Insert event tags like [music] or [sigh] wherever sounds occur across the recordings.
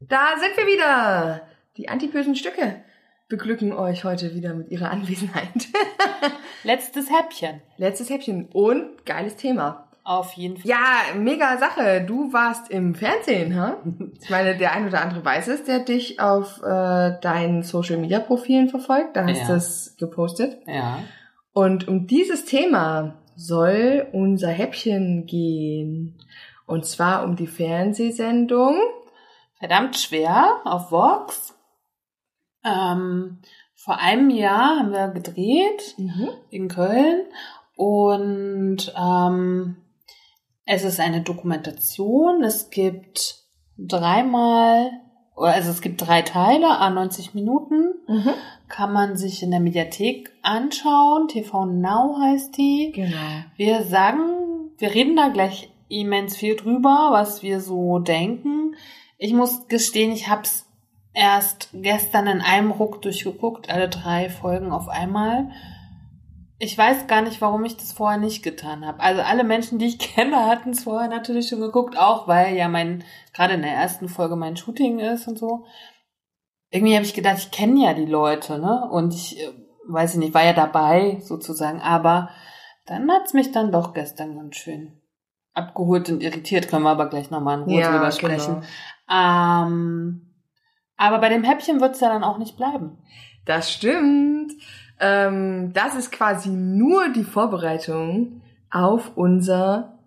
Da sind wir wieder. Die antipösen Stücke beglücken euch heute wieder mit ihrer Anwesenheit. [laughs] Letztes Häppchen. Letztes Häppchen und geiles Thema. Auf jeden Fall. Ja, mega Sache. Du warst im Fernsehen, ha? Ich meine, der ein oder andere weiß es, der dich auf äh, deinen Social Media Profilen verfolgt. Da hast Ja. du es gepostet. Ja. Und um dieses Thema soll unser Häppchen gehen. Und zwar um die Fernsehsendung. Verdammt schwer auf Vox. Ähm, vor einem Jahr haben wir gedreht in Köln und ähm, es ist eine Dokumentation. Es gibt dreimal, also es gibt drei Teile, a 90 Minuten. Mhm. Kann man sich in der Mediathek anschauen. TV Now heißt die. Genau. Wir sagen, wir reden da gleich immens viel drüber, was wir so denken. Ich muss gestehen, ich hab's erst gestern in einem Ruck durchgeguckt, alle drei Folgen auf einmal. Ich weiß gar nicht, warum ich das vorher nicht getan habe. Also alle Menschen, die ich [laughs] kenne, hatten es vorher natürlich schon geguckt, auch weil ja mein, gerade in der ersten Folge mein Shooting ist und so. Irgendwie habe ich gedacht, ich kenne ja die Leute, ne? Und ich, äh, weiß ich nicht, war ja dabei sozusagen, aber dann hat's mich dann doch gestern ganz schön abgeholt und irritiert. Können wir aber gleich nochmal in Ruhe Ja, drüber sprechen. genau. Ähm, aber bei dem Häppchen wird's ja dann auch nicht bleiben. Das stimmt. Ähm, das ist quasi nur die Vorbereitung auf unser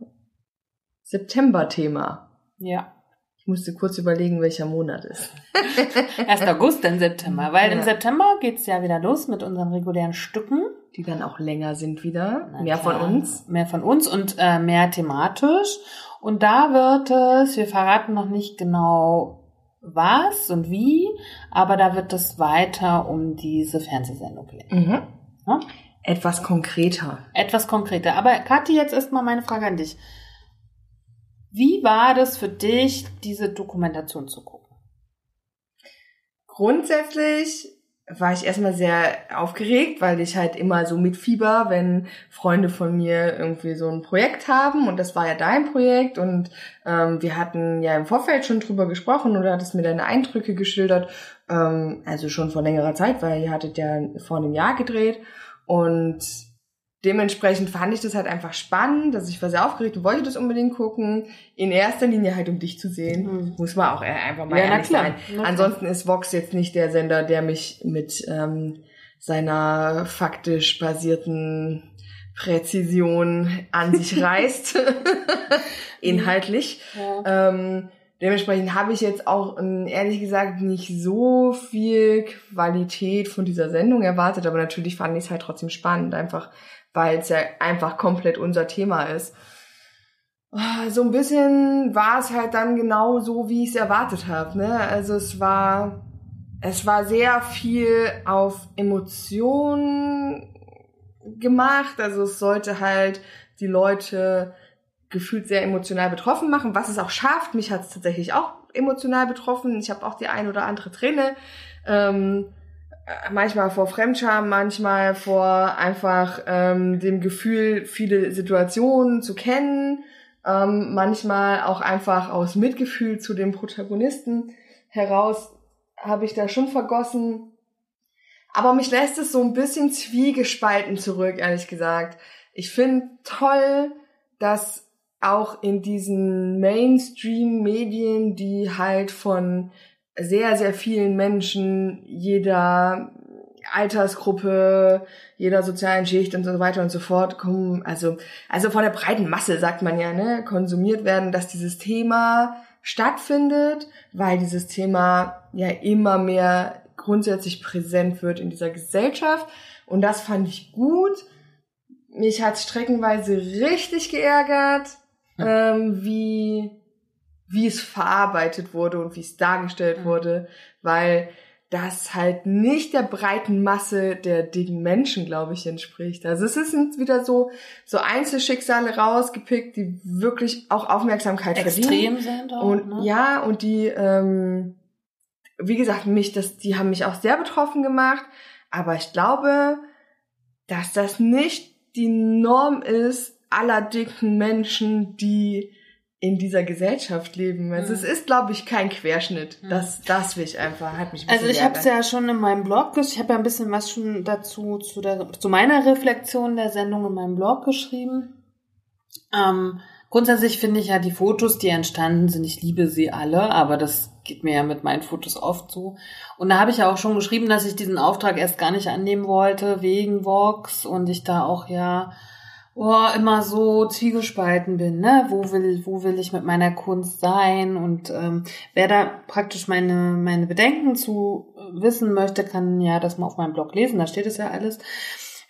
September-Thema. Ja. Ich musste kurz überlegen, welcher Monat ist. [laughs] Erst August, dann September. Weil im Ja. September geht's ja wieder los mit unseren regulären Stücken. Die dann auch länger sind wieder. Na Mehr von klar. uns. Mehr von uns und äh, mehr thematisch. Und da wird es, wir verraten noch nicht genau was und wie, aber da wird es weiter um diese Fernsehsendung gehen. Mhm. Ja? Etwas konkreter. Etwas konkreter. Aber Kathi, jetzt erstmal meine Frage an dich. Wie war das für dich, diese Dokumentation zu gucken? Grundsätzlich war ich erstmal sehr aufgeregt, weil ich halt immer so mit Fieber, wenn Freunde von mir irgendwie so ein Projekt haben und das war ja dein Projekt und ähm, wir hatten ja im Vorfeld schon drüber gesprochen du hattest mir deine Eindrücke geschildert, ähm, also schon vor längerer Zeit, weil ihr hattet ja vor einem Jahr gedreht und dementsprechend fand ich das halt einfach spannend, dass ich war sehr aufgeregt und wollte das unbedingt gucken. In erster Linie halt, um dich zu sehen. Mhm. Muss man auch einfach mal Ja, ehrlich klar. sein. Ansonsten ist Vox jetzt nicht der Sender, der mich mit ähm, seiner faktisch basierten Präzision an sich [laughs] reißt. Inhaltlich. Ja. Ähm, dementsprechend habe ich jetzt auch ähm, ehrlich gesagt nicht so viel Qualität von dieser Sendung erwartet, aber natürlich fand ich es halt trotzdem spannend, einfach weil es ja einfach komplett unser Thema ist. Ah, So ein bisschen war es halt dann genau so, wie ich es erwartet habe. Ne? Also es war, es war sehr viel auf Emotionen gemacht. Also es sollte halt die Leute gefühlt sehr emotional betroffen machen, was es auch schafft. Mich hat es tatsächlich auch emotional betroffen. Ich habe auch die ein oder andere Träne. Ähm, äh, manchmal vor Fremdscham, manchmal vor einfach ähm, dem Gefühl, viele Situationen zu kennen. Ähm, manchmal auch einfach aus Mitgefühl zu dem Protagonisten heraus habe ich da schon vergossen. Aber mich lässt es so ein bisschen zwiegespalten zurück, ehrlich gesagt. Ich finde toll, dass auch in diesen Mainstream-Medien, die halt von sehr, sehr vielen Menschen, jeder Altersgruppe, jeder sozialen Schicht und so weiter und so fort kommen, also, also von der breiten Masse, sagt man ja, ne, konsumiert werden, dass dieses Thema stattfindet, weil dieses Thema ja immer mehr grundsätzlich präsent wird in dieser Gesellschaft. Und das fand ich gut. Mich hat streckenweise richtig geärgert, ähm, wie wie es verarbeitet wurde und wie es dargestellt Mhm. wurde, weil das halt nicht der breiten Masse der dicken Menschen, glaube ich, entspricht. Also es sind wieder so, so Einzelschicksale rausgepickt, die wirklich auch Aufmerksamkeit verdienen. Extrem sind auch, Und ne? ja, und die, ähm, wie gesagt, mich, das, die haben mich auch sehr betroffen gemacht. Aber ich glaube, dass das nicht die Norm ist aller dicken Menschen, die in dieser Gesellschaft leben. Also Mhm. es ist, glaube ich, kein Querschnitt. Mhm. Das, das will ich einfach, hat mich ein Also ich habe es ja schon in meinem Blog, ich habe ja ein bisschen was schon dazu zu, der, zu meiner Reflexion der Sendung in meinem Blog geschrieben. Ähm, grundsätzlich finde ich ja die Fotos, die entstanden sind, ich liebe sie alle, aber das geht mir ja mit meinen Fotos oft so. Und da habe ich ja auch schon geschrieben, dass ich diesen Auftrag erst gar nicht annehmen wollte wegen Vox und ich da auch ja oh, immer so zwiegespalten bin, ne? Wo will, wo will ich mit meiner Kunst sein? Und ähm, wer da praktisch meine, meine Bedenken zu äh, wissen möchte, kann ja das mal auf meinem Blog lesen, da steht es ja alles.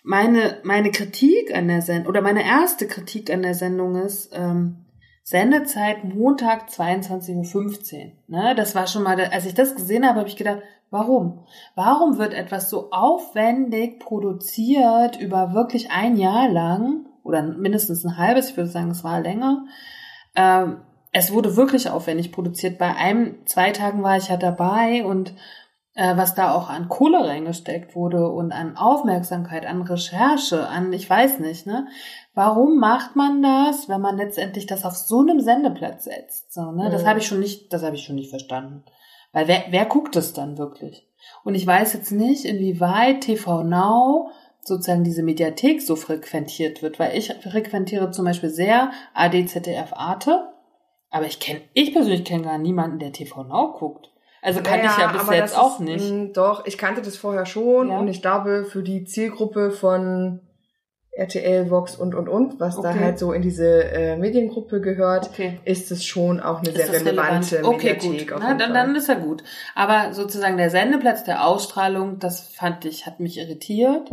Meine, meine Kritik an der Sendung, oder meine erste Kritik an der Sendung ist, ähm, Sendezeit Montag 22.15 Uhr. Ne? Das war schon mal, als ich das gesehen habe, habe ich gedacht, warum? Warum wird etwas so aufwendig produziert über wirklich ein Jahr lang oder mindestens ein halbes, ich würde sagen, es war länger. Ähm, es wurde wirklich aufwendig produziert. Bei einem, zwei Tagen war ich ja dabei und äh, was da auch an Kohle reingesteckt wurde und an Aufmerksamkeit, an Recherche, an, ich weiß nicht, ne? Warum macht man das, wenn man letztendlich das auf so einem Sendeplatz setzt? So, ne? Das Mhm. habe ich schon nicht, das habe ich schon nicht verstanden. Weil wer, wer guckt es dann wirklich? Und ich weiß jetzt nicht, inwieweit TV Now sozusagen diese Mediathek so frequentiert wird, weil ich frequentiere zum Beispiel sehr AD, ZDF, Arte, aber ich kenne, ich persönlich kenne gar niemanden, der TV Now guckt. Also kannte ich ja bis jetzt auch nicht. mh, Doch, ich kannte das vorher schon Ja. und ich glaube, für die Zielgruppe von RTL, Vox und, und, und, was da Okay. halt so in diese äh, Mediengruppe gehört, Okay. ist es schon auch eine Ist sehr relevante relevant? Okay, Mediathek. gut. Na, dann, dann ist ja gut. Aber sozusagen der Sendeplatz der Ausstrahlung, das fand ich, hat mich irritiert.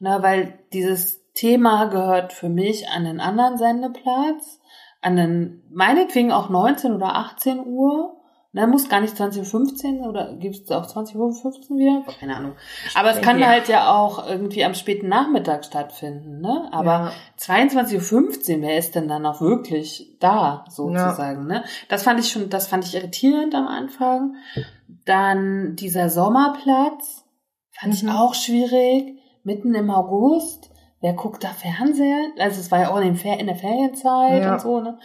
Na, weil dieses Thema gehört für mich an den anderen Sendeplatz, an den, meinetwegen auch 19 oder 18 Uhr. Na, muss gar nicht 20.15 oder gibt es auch 20.15 Uhr wieder? Keine Ahnung. Aber es kann ja. halt ja auch irgendwie am späten Nachmittag stattfinden, ne? Aber Ja. 22.15 Uhr, wer ist denn dann auch wirklich da, sozusagen, ne? Das fand ich schon, das fand ich irritierend am Anfang. Dann dieser Sommerplatz fand Mhm. ich auch schwierig, mitten im August. Wer guckt da Fernsehen? Also es war ja auch in, Fer in der Ferienzeit Ja. und so, ne?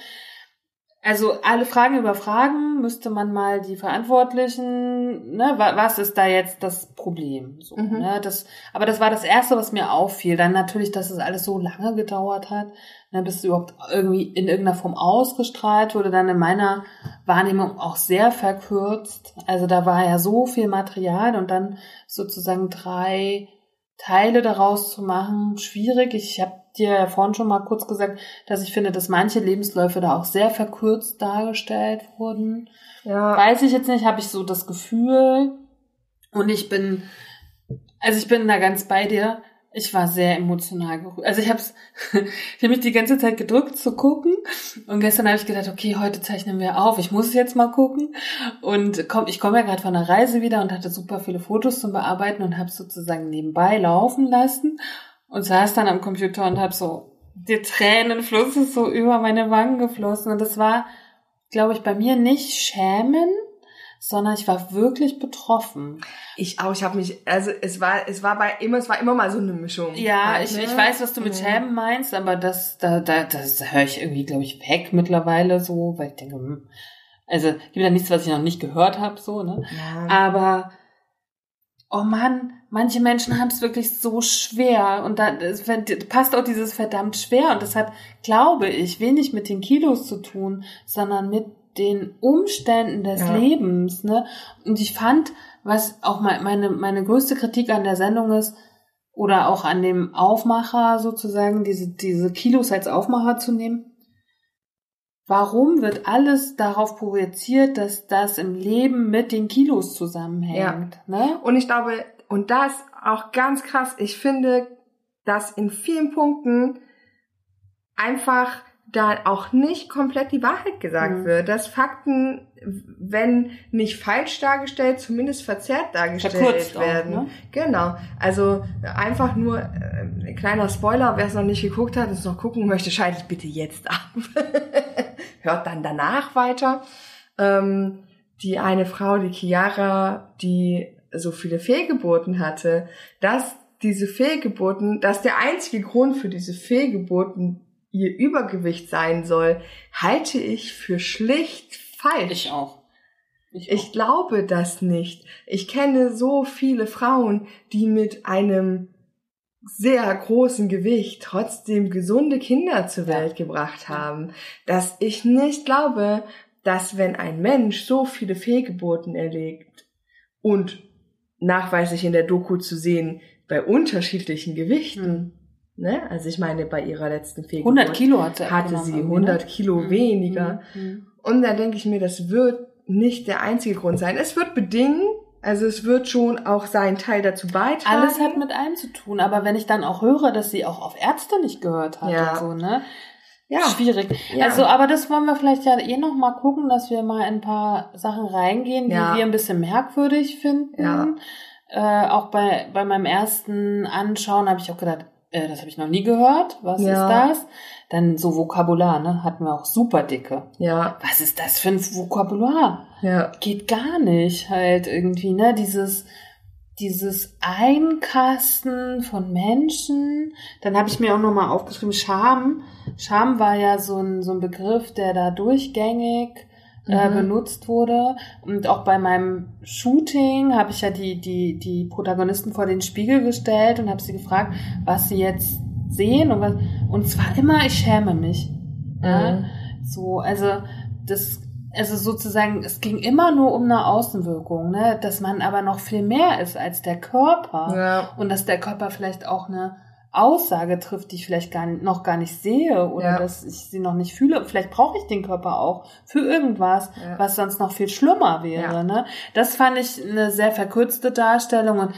Also alle Fragen über Fragen müsste man mal die Verantwortlichen, ne, wa- was ist da jetzt das Problem? So, Mhm. ne, das, aber das war das Erste, was mir auffiel. Dann natürlich, dass es alles so lange gedauert hat, ne, bis es überhaupt irgendwie in irgendeiner Form ausgestrahlt wurde, dann in meiner Wahrnehmung auch sehr verkürzt. Also da war ja so viel Material und dann sozusagen drei Teile daraus zu machen, schwierig. Ich habe dir ja vorhin schon mal kurz gesagt, dass ich finde, dass manche Lebensläufe da auch sehr verkürzt dargestellt wurden. Ja, Weiß ich jetzt nicht, habe ich so das Gefühl. Und ich bin, also ich bin da ganz bei dir. Ich war sehr emotional gerührt. Also ich habe [laughs] ich hab mich die ganze Zeit gedrückt zu gucken. Und gestern habe ich gedacht, okay, heute zeichnen wir auf. Ich muss jetzt mal gucken. Und komm, ich komme ja gerade von der Reise wieder und hatte super viele Fotos zum Bearbeiten und habe sozusagen nebenbei laufen lassen und saß dann am Computer und habe so die Tränenfluss ist so über meine Wangen geflossen. Und das war, glaube ich, bei mir nicht schämen, sondern ich war wirklich betroffen. ich auch, ich habe mich, also es war, es war bei immer, es war immer mal so eine Mischung. Ja, Halt, ich, ne? ich weiß, was du mit Mhm. Schämen meinst, aber das, da, da, das höre ich irgendwie, glaube ich, weg mittlerweile so, weil ich denke, hm, also gibt ja nichts, was ich noch nicht gehört habe, so, ne? Ja. Aber oh Mann, manche Menschen haben es wirklich so schwer und da es passt auch dieses verdammt schwer und das hat, glaube ich, wenig mit den Kilos zu tun, sondern mit den Umständen des Ja. Lebens, ne? Und ich fand, was auch mein- meine meine größte Kritik an der Sendung ist oder auch an dem Aufmacher sozusagen diese diese Kilos als Aufmacher zu nehmen. Warum wird alles darauf projiziert, dass das im Leben mit den Kilos zusammenhängt? Ne? Und ich glaube, und das auch ganz krass, ich finde, dass in vielen Punkten einfach da auch nicht komplett die Wahrheit gesagt Mhm. wird, dass Fakten, wenn nicht falsch dargestellt, zumindest verzerrt dargestellt Verkürzt auch, werden. ne? Genau. Also einfach nur äh, kleiner Spoiler, wer es noch nicht geguckt hat, es noch gucken möchte, schaltet bitte jetzt ab. [laughs] Hört dann danach weiter. Ähm, die eine Frau, die Chiara, die so viele Fehlgeburten hatte, dass diese Fehlgeburten, dass der einzige Grund für diese Fehlgeburten ihr Übergewicht sein soll, halte ich für schlicht falsch. Ich auch. Ich, Ich glaube das nicht. Ich kenne so viele Frauen, die mit einem sehr großen Gewicht trotzdem gesunde Kinder zur. Welt gebracht haben, dass ich nicht glaube, dass wenn ein Mensch so viele Fehlgeburten erlegt und nachweislich in der Doku zu sehen, bei unterschiedlichen Gewichten, Mhm. ne? Also ich meine, bei ihrer letzten Fehlgeburt 100 Kilo hat hatte sie irgendwie, 100 ne? Kilo Mhm. weniger. Mhm. Und da denke ich mir, das wird nicht der einzige Grund sein. Es wird bedingen, also es wird schon auch seinen Teil dazu beitragen. Alles hat mit allem zu tun, aber wenn ich dann auch höre, dass sie auch auf Ärzte nicht gehört hat Ja. und so, ne? ja, Schwierig. Ja. Also, aber das wollen wir vielleicht ja eh noch mal gucken, dass wir mal in ein paar Sachen reingehen, die Ja. wir ein bisschen merkwürdig finden. Ja. Äh, auch bei, bei meinem ersten Anschauen habe ich auch gedacht, äh, das habe ich noch nie gehört. Was Ja. ist das? Dann so Vokabular, ne? Hatten wir auch super dicke. ja, Was ist das für ein Vokabular? ja, geht gar nicht halt irgendwie, ne? Dieses, dieses Einkasten von Menschen. Dann habe ich mir auch nochmal aufgeschrieben, Scham. Scham war ja so ein, so ein Begriff, der da durchgängig äh, Mhm. benutzt wurde. Und auch bei meinem Shooting habe ich ja die, die, die Protagonisten vor den Spiegel gestellt und habe sie gefragt, was sie jetzt sehen und was, und zwar immer, ich schäme mich. Ja? Mhm. So, also das, also sozusagen, es ging immer nur um eine Außenwirkung, ne, dass man aber noch viel mehr ist als der Körper ja, und dass der Körper vielleicht auch eine Aussage trifft, die ich vielleicht gar noch gar nicht sehe oder Ja. dass ich sie noch nicht fühle. Vielleicht brauche ich den Körper auch für irgendwas, Ja. was sonst noch viel schlimmer wäre. Ja. Ne? Das fand ich eine sehr verkürzte Darstellung und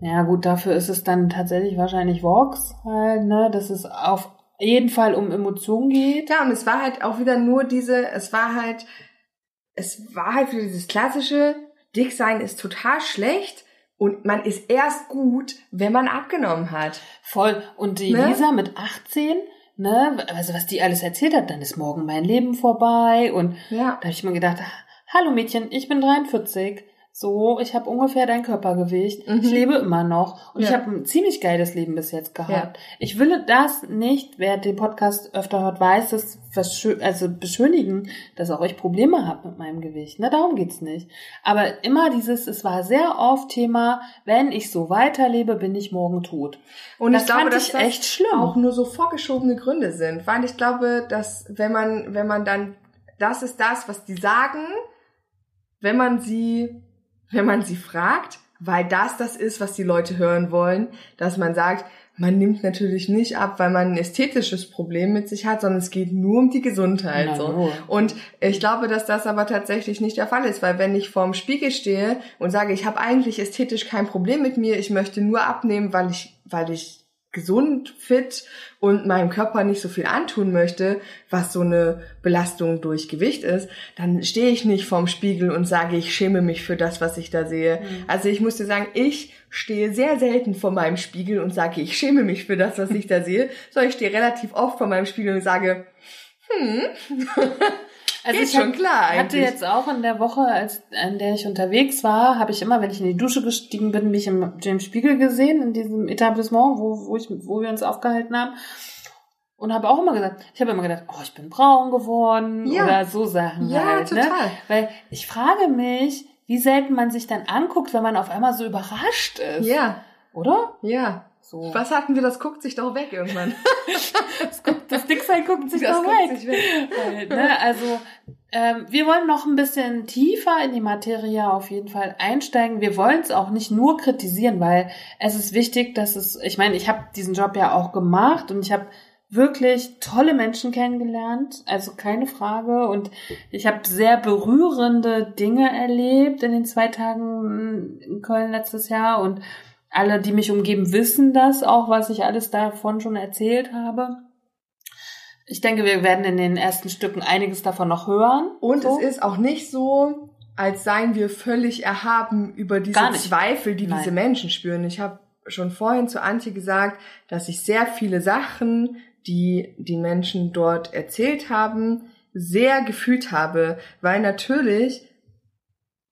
ja gut, dafür ist es dann tatsächlich wahrscheinlich Vox halt, ne, dass es auf jeden Fall um Emotionen geht. Ja, und es war halt auch wieder nur diese, es war halt, es war halt wieder dieses klassische, dick sein ist total schlecht und man ist erst gut, wenn man abgenommen hat. Voll. Und die Ne? Lisa mit 18, ne, also was die alles erzählt hat, dann ist morgen mein Leben vorbei. Und Ja. da habe ich mir gedacht, hallo Mädchen, ich bin 43. So, ich habe ungefähr dein Körpergewicht. Mhm. Ich lebe immer noch. Und ich Ja. habe ein ziemlich geiles Leben bis jetzt gehabt. Ich will das nicht, wer den Podcast öfter hört, weiß, das also beschönigen, dass auch ich Probleme habe mit meinem Gewicht. Ne, darum geht's nicht. Aber immer dieses, es war sehr oft Thema, wenn ich so weiterlebe, bin ich morgen tot. Und Das ich glaube, fand dass ich das echt schlimm. auch nur so vorgeschobene Gründe sind, weil ich glaube, dass wenn man wenn man dann das ist das, was die sagen, wenn man sie wenn man sie fragt, weil das das ist, was die Leute hören wollen, dass man sagt, man nimmt natürlich nicht ab, weil man ein ästhetisches Problem mit sich hat, sondern es geht nur um die Gesundheit. Na, so. Und ich glaube, dass das aber tatsächlich nicht der Fall ist, weil wenn ich vorm Spiegel stehe und sage, ich habe eigentlich ästhetisch kein Problem mit mir, ich möchte nur abnehmen, weil ich, weil ich gesund, fit und meinem Körper nicht so viel antun möchte, was so eine Belastung durch Gewicht ist, dann stehe ich nicht vorm Spiegel und sage, ich schäme mich für das, was ich da sehe. Also ich muss dir sagen, ich stehe sehr selten vor meinem Spiegel und sage, ich schäme mich für das, was ich da sehe, sondern ich stehe relativ oft vor meinem Spiegel und sage, [laughs] Also Geht ich hab- schon klar hatte eigentlich. jetzt auch in der Woche, als in der ich unterwegs war, habe ich immer, wenn ich in die Dusche gestiegen bin, mich im, im Spiegel gesehen, in diesem Etablissement, wo, wo, ich, wo wir uns aufgehalten haben. Und habe auch immer gesagt, ich habe immer gedacht, oh, ich bin braun geworden Ja. oder so Sachen Ja, halt. Ne? total. Weil ich frage mich, wie selten man sich dann anguckt, wenn man auf einmal so überrascht ist. ja, Oder? ja. So. Was hatten wir, das guckt sich doch weg irgendwann. [laughs] Das Dicksein guckt sich Das doch guckt weg. sich weg. Halt, ne? Also ähm, wir wollen noch ein bisschen tiefer in die Materie auf jeden Fall einsteigen. Wir wollen es auch nicht nur kritisieren, weil es ist wichtig, dass es, ich meine, ich habe diesen Job ja auch gemacht und ich habe wirklich tolle Menschen kennengelernt, also keine Frage. Und ich habe sehr berührende Dinge erlebt in den zwei Tagen in Köln letztes Jahr. Und alle, die mich umgeben, wissen das auch, was ich alles davon schon erzählt habe. Ich denke, wir werden in den ersten Stücken einiges davon noch hören. Und so. es ist auch nicht so, als seien wir völlig erhaben über diese. Zweifel, die Nein. diese Menschen spüren. Ich habe schon vorhin zu Antje gesagt, dass ich sehr viele Sachen, die die Menschen dort erzählt haben, sehr gefühlt habe, weil natürlich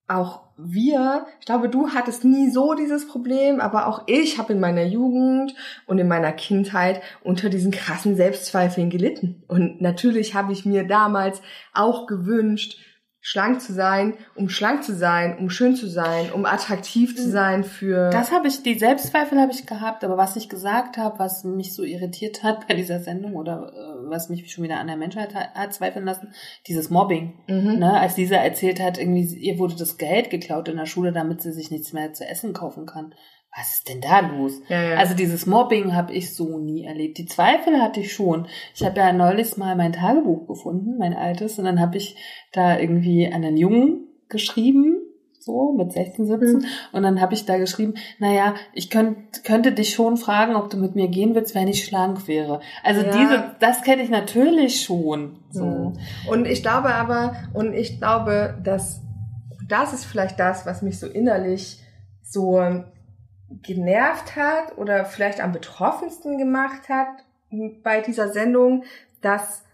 auch wir, ich glaube, du hattest nie so dieses Problem, aber auch ich habe in meiner Jugend und in meiner Kindheit unter diesen krassen Selbstzweifeln gelitten. Und natürlich habe ich mir damals auch gewünscht, schlank zu sein, um schlank zu sein, um schön zu sein, um attraktiv zu sein für Das habe ich, die Selbstzweifel habe ich gehabt, aber was ich gesagt habe, was mich so irritiert hat bei dieser Sendung oder äh, was mich schon wieder an der Menschheit hat, hat zweifeln lassen, dieses Mobbing. Mhm. Ne, als dieser erzählt hat, irgendwie, ihr wurde das Geld geklaut in der Schule, damit sie sich nichts mehr zu essen kaufen kann. Was ist denn da los? Ja, ja. Also dieses Mobbing habe ich so nie erlebt. Die Zweifel hatte ich schon. Ich habe ja neulich mal mein Tagebuch gefunden, mein altes, und dann habe ich da irgendwie an einen Jungen geschrieben, so mit 16, 17, Mhm. und dann habe ich da geschrieben, naja, ich könnt, könnte dich schon fragen, ob du mit mir gehen willst, wenn ich schlank wäre. Also Ja. diese, das kenne ich natürlich schon. So. Mhm. Und ich glaube aber, und ich glaube, dass das ist vielleicht das, was mich so innerlich so genervt hat oder vielleicht am betroffensten gemacht hat bei dieser Sendung, dass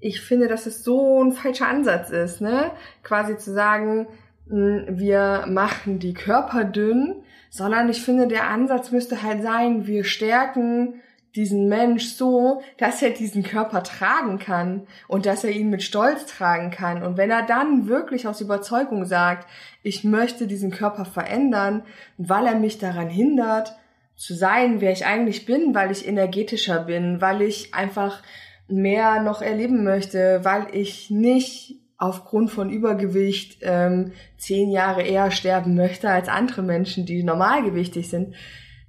ich finde, dass es so ein falscher Ansatz ist, ne? Quasi zu sagen, mh, wir machen die Körper dünn, sondern ich finde, der Ansatz müsste halt sein, wir stärken diesen Mensch so, dass er diesen Körper tragen kann und dass er ihn mit Stolz tragen kann. Und wenn er dann wirklich aus Überzeugung sagt, ich möchte diesen Körper verändern, weil er mich daran hindert, zu sein, wer ich eigentlich bin, weil ich energetischer bin, weil ich einfach mehr noch erleben möchte, weil ich nicht aufgrund von Übergewicht ähm, zehn Jahre eher sterben möchte als andere Menschen, die normalgewichtig sind,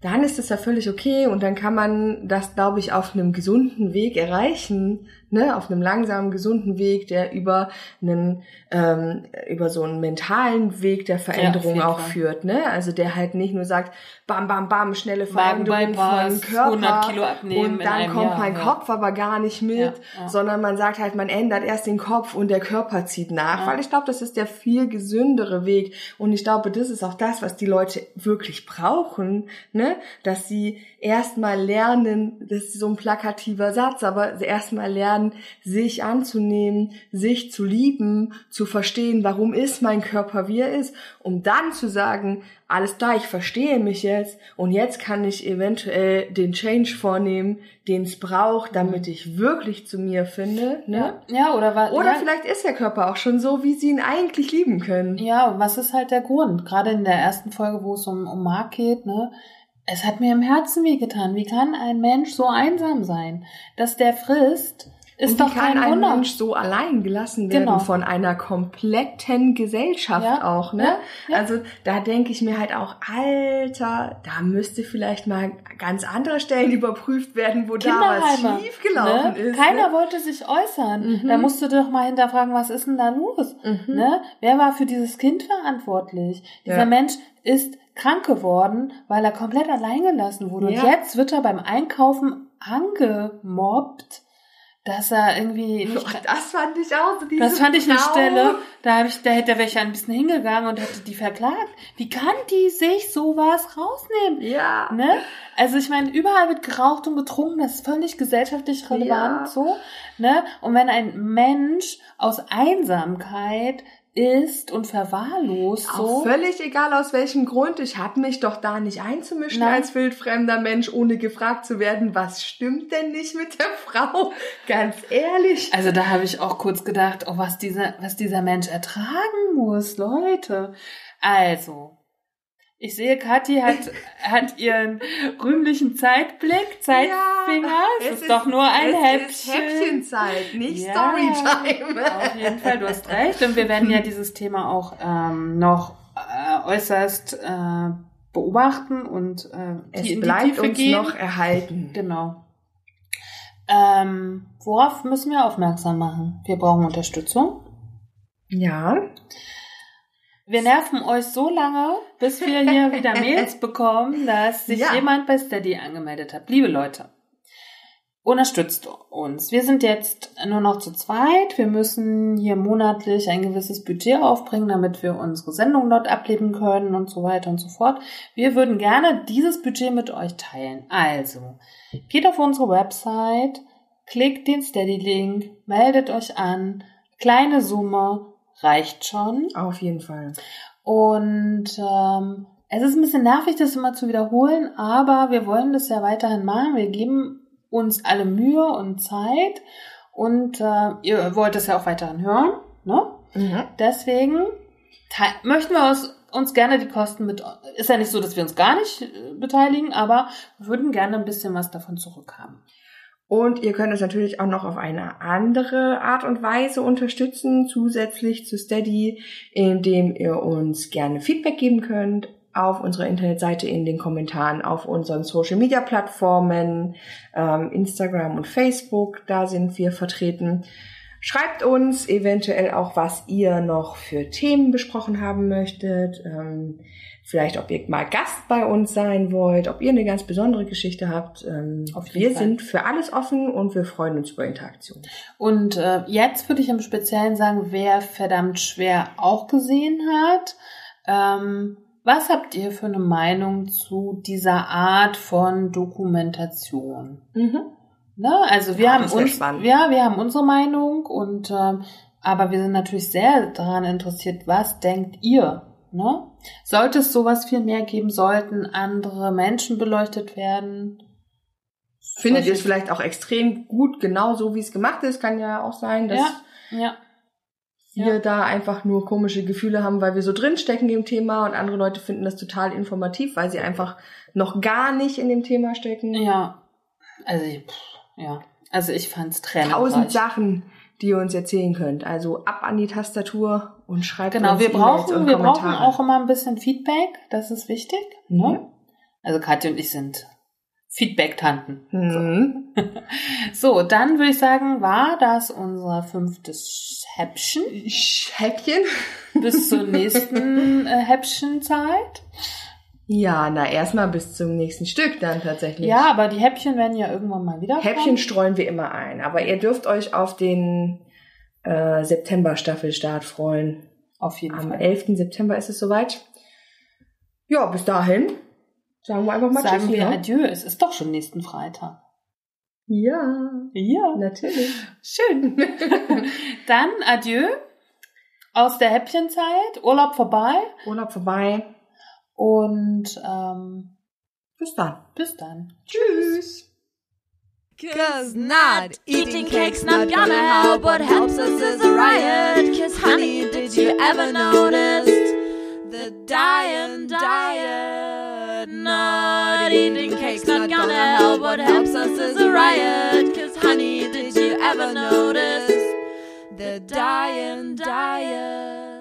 dann ist es ja völlig okay und dann kann man das, glaube ich, auf einem gesunden Weg erreichen, ne, auf einem langsamen, gesunden Weg, der über einen, ähm, über so einen mentalen Weg der Veränderung jeden auch Fall. führt, ne, also der halt nicht nur sagt, bam, bam, bam, schnelle Veränderung von Körper 100 Kilo abnehmen und dann kommt Jahr, mein ja. Kopf aber gar nicht mit, Ja, ja. sondern man sagt halt, man ändert erst den Kopf und der Körper zieht nach, Ja. weil ich glaube, das ist der viel gesündere Weg und ich glaube, das ist auch das, was die Leute wirklich brauchen, ne, dass sie erstmal lernen, das ist so ein plakativer Satz, aber erstmal lernen, sich anzunehmen, sich zu lieben, zu verstehen, warum ist mein Körper, wie er ist, um dann zu sagen, alles klar, ich verstehe mich jetzt und jetzt kann ich eventuell den Change vornehmen, den es braucht, damit ich wirklich zu mir finde, ne? Ja, oder was? Oder ja, vielleicht ist der Körper auch schon so, wie sie ihn eigentlich lieben können. Ja, was ist halt der Grund? Gerade in der ersten Folge, wo es um, um Mark geht, ne? Es hat mir im Herzen wehgetan. Wie kann ein Mensch so einsam sein? Dass der frisst, ist und doch wie kann kein ein Wunder. Mensch so allein gelassen werden Genau. von einer kompletten Gesellschaft Ja, auch, ne? ja, ja. Also da denke ich mir halt auch, Alter, da müsste vielleicht mal ganz andere Stellen [laughs] überprüft werden, wo da was schiefgelaufen ne? ist. Keiner ne? wollte sich äußern. Mhm. Da musst du doch mal hinterfragen, was ist denn da los? Mhm. Ne? Wer war für dieses Kind verantwortlich? Dieser. Mensch ist krank geworden, weil er komplett allein gelassen wurde. Und jetzt wird er beim Einkaufen angemobbt, dass er irgendwie [laughs] nicht Oh, das fand ich auch so diese Das fand ich eine Frau. Stelle, da, hab ich, da hätte welche ein bisschen hingegangen und hätte die verklagt. Wie kann die sich sowas rausnehmen? Ja. Ne? Also ich meine, überall wird geraucht und getrunken, das ist völlig gesellschaftlich relevant Ja. so. Ne? Und wenn ein Mensch aus Einsamkeit ist und verwahrlost Auch so, völlig egal aus welchem Grund. Ich habe mich doch da nicht einzumischen Nein. als wildfremder Mensch, ohne gefragt zu werden, was stimmt denn nicht mit der Frau? Ganz ehrlich. also da habe ich auch kurz gedacht, oh, was dieser, was dieser Mensch ertragen muss, Leute. Also, ich sehe, Kathi hat, hat ihren rühmlichen Zeitblick, Zeitfinger. es, ist doch nur ein es Häppchen. Ist Häppchenzeit, nicht Ja, Storytime. Auf jeden Fall, du hast recht. Und wir werden ja dieses Thema auch ähm, noch äh, äußerst äh, beobachten und äh, Es die in die bleibt Tiefe uns gehen. noch erhalten. Genau. Ähm, worauf müssen wir aufmerksam machen? Wir brauchen Unterstützung. Ja. Wir nerven euch so lange, bis wir hier wieder [laughs] Mails bekommen, dass sich Ja. jemand bei Steady angemeldet hat. Liebe Leute, unterstützt uns. Wir sind jetzt nur noch zu zweit. Wir müssen hier monatlich ein gewisses Budget aufbringen, damit wir unsere Sendung dort ableben können und so weiter und so fort. Wir würden gerne dieses Budget mit euch teilen. Also, geht auf unsere Website, klickt den Steady-Link, meldet euch an. Kleine Summe reicht schon. Auf jeden Fall. Und ähm, es ist ein bisschen nervig, das immer zu wiederholen, aber wir wollen das ja weiterhin machen. Wir geben uns alle Mühe und Zeit und äh, ihr wollt es ja auch weiterhin hören. Ne? Mhm. Deswegen möchten wir uns, uns gerne die Kosten mit. Ist ja nicht so, dass wir uns gar nicht äh, beteiligen, aber wir würden gerne ein bisschen was davon zurückhaben. Und ihr könnt uns natürlich auch noch auf eine andere Art und Weise unterstützen, zusätzlich zu Steady, indem ihr uns gerne Feedback geben könnt auf unserer Internetseite in den Kommentaren, auf unseren Social Media Plattformen, ähm, Instagram und Facebook, da sind wir vertreten. Schreibt uns eventuell auch, was ihr noch für Themen besprochen haben möchtet. Vielleicht, ob ihr mal Gast bei uns sein wollt, ob ihr eine ganz besondere Geschichte habt. Ähm, wir Fall. sind für alles offen und wir freuen uns über Interaktion. Und äh, jetzt würde ich im Speziellen sagen, wer verdammt schwer auch gesehen hat. Ähm, was habt ihr für eine Meinung zu dieser Art von Dokumentation? Mhm. Ne? Also wir ja, haben uns, ja, wir haben unsere Meinung und ähm, aber wir sind natürlich sehr daran interessiert, was denkt ihr? Ne? Sollte es sowas viel mehr geben, sollten andere Menschen beleuchtet werden? Findet ihr es vielleicht auch extrem gut, genau so wie es gemacht ist? Kann ja auch sein, dass ja, ja wir ja. da einfach nur komische Gefühle haben, weil wir so drinstecken im Thema und andere Leute finden das total informativ, weil sie einfach noch gar nicht in dem Thema stecken. Ja. Also, ja. Also ich fand's trennend. Tausend Sachen, die ihr uns erzählen könnt. Also ab an die Tastatur und schreibt genau, uns wir brauchen, wir brauchen auch immer ein bisschen Feedback. Das ist wichtig. Ne? Mhm. Also Katja und ich sind Feedback-Tanten. Mhm. So. [laughs] so, dann würde ich sagen, war das unser fünftes Häppchen. Häppchen. Bis zur nächsten äh, Häppchenzeit. Ja, na erstmal bis zum nächsten Stück dann tatsächlich. Ja, aber die Häppchen werden ja irgendwann mal wieder. Häppchen kommen. streuen wir immer ein, aber ihr dürft euch auf den äh, September-Staffelstart freuen. Auf jeden Am Fall. Am 11. September ist es soweit. Ja, bis dahin sagen wir einfach mal Sagen Tschüss, wir ne? Adieu, es ist doch schon nächsten Freitag. Ja. Ja. Natürlich. Schön. [laughs] Dann Adieu aus der Häppchenzeit. Urlaub vorbei. Urlaub vorbei. Und ähm, bis dann. Bis dann. Tschüss. Cause not eating cake's not gonna help. What helps us is a riot. Cause honey, did you ever notice the dying diet? Not eating cake's not gonna help. What helps us is a riot. Cause honey, did you ever notice the dying diet?